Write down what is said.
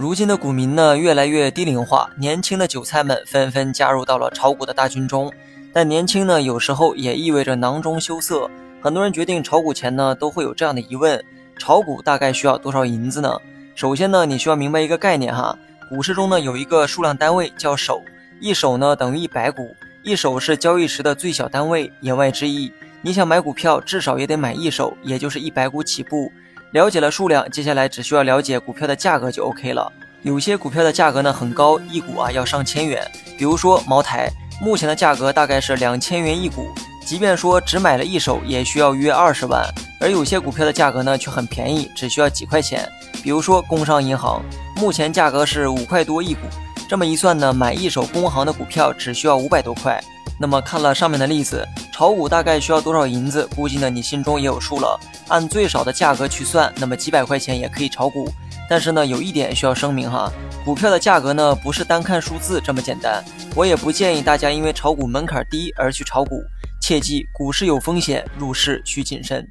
如今的股民呢，越来越低龄化，年轻的韭菜们纷纷加入到了炒股的大军中。但年轻呢，有时候也意味着囊中羞涩。很多人决定炒股前呢，都会有这样的疑问：炒股大概需要多少银子呢？首先呢，你需要明白一个概念哈，股市中呢有一个数量单位叫手，一手呢等于一百股，一手是交易时的最小单位。言外之意，你想买股票，至少也得买一手，也就是一百股起步。了解了数量，接下来只需要了解股票的价格就 OK 了。有些股票的价格呢很高，一股啊要上千元。比如说茅台，目前的价格大概是两千元一股，即便说只买了一手，也需要约二十万。而有些股票的价格呢却很便宜，只需要几块钱。比如说工商银行，目前价格是五块多一股，这么一算呢，买一手工行的股票只需要五百多块。那么看了上面的例子，炒股大概需要多少银子？估计呢你心中也有数了。按最少的价格去算，那么几百块钱也可以炒股。但是呢，有一点需要声明哈，股票的价格呢不是单看数字这么简单。我也不建议大家因为炒股门槛低而去炒股，切记股市有风险，入市需谨慎。